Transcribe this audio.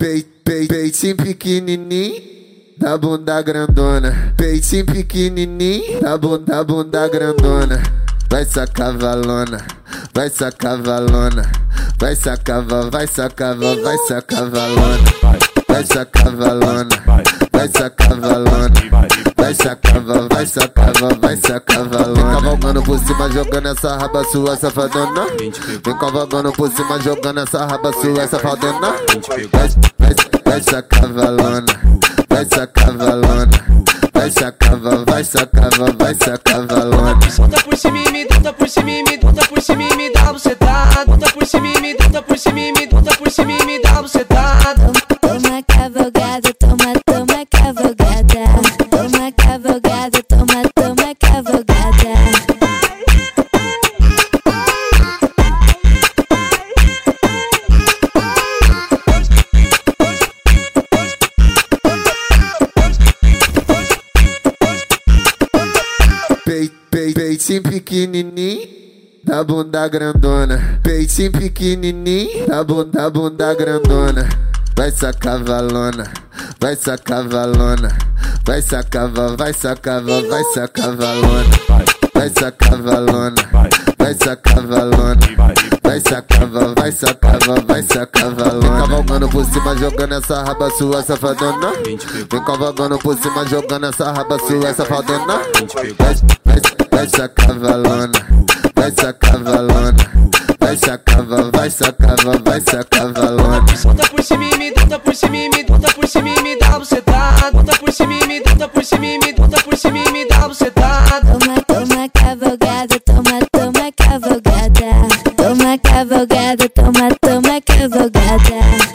Peit, peit, peitinho pequenininho da bunda grandona. Peitinho pequenininho da bunda, bunda grandona. Vai sacar valona, vai sacar valona, vai sacar, vai sacar, vai sacar valona, vai sacar valona, vai sacar valona, vai vai sacar, vai sacar valona. Vem cavalgando por cima, jogando essa raba sua safadona. Vem cavalgando por cima, jogando essa raba sua safadona. Vai, vai, vai sacar valona, vai sacar valona, vai vai sacar, vai sacar valona. Bota por cima e me bota por cima e me bota por cima e me dá bucetada. Bota por cima e me bota por cima e me cavalgada, toma, toma cavalgada. Peit, peit, peitinho pequenininho da bunda grandona. Peitinho pequenininho da bunda, bunda grandona. Vai sacar valona, vai sacar valona, vai sacar, vai sacar, vai sacar valona, vai sacar valona, vai sacar valona, vai sacar, vai sacar, vai sacar valona. Cavalgando por cima, jogando essa raba sua safadona. Vem cavalgando por cima, jogando essa raba sua safadona. Vai, vai, vai sacar valona, vai sacar valona, vai sacar, vai sacar, vai sacar valona. Bota por cima e me bota por cima e me bota por cima e me dá bucetada. Bota bota por cima e me bota por cima e me dá bucetada. Toma, toma cavalgada, toma, toma cavalgada. Toma cavalgada, toma, toma cavalgada.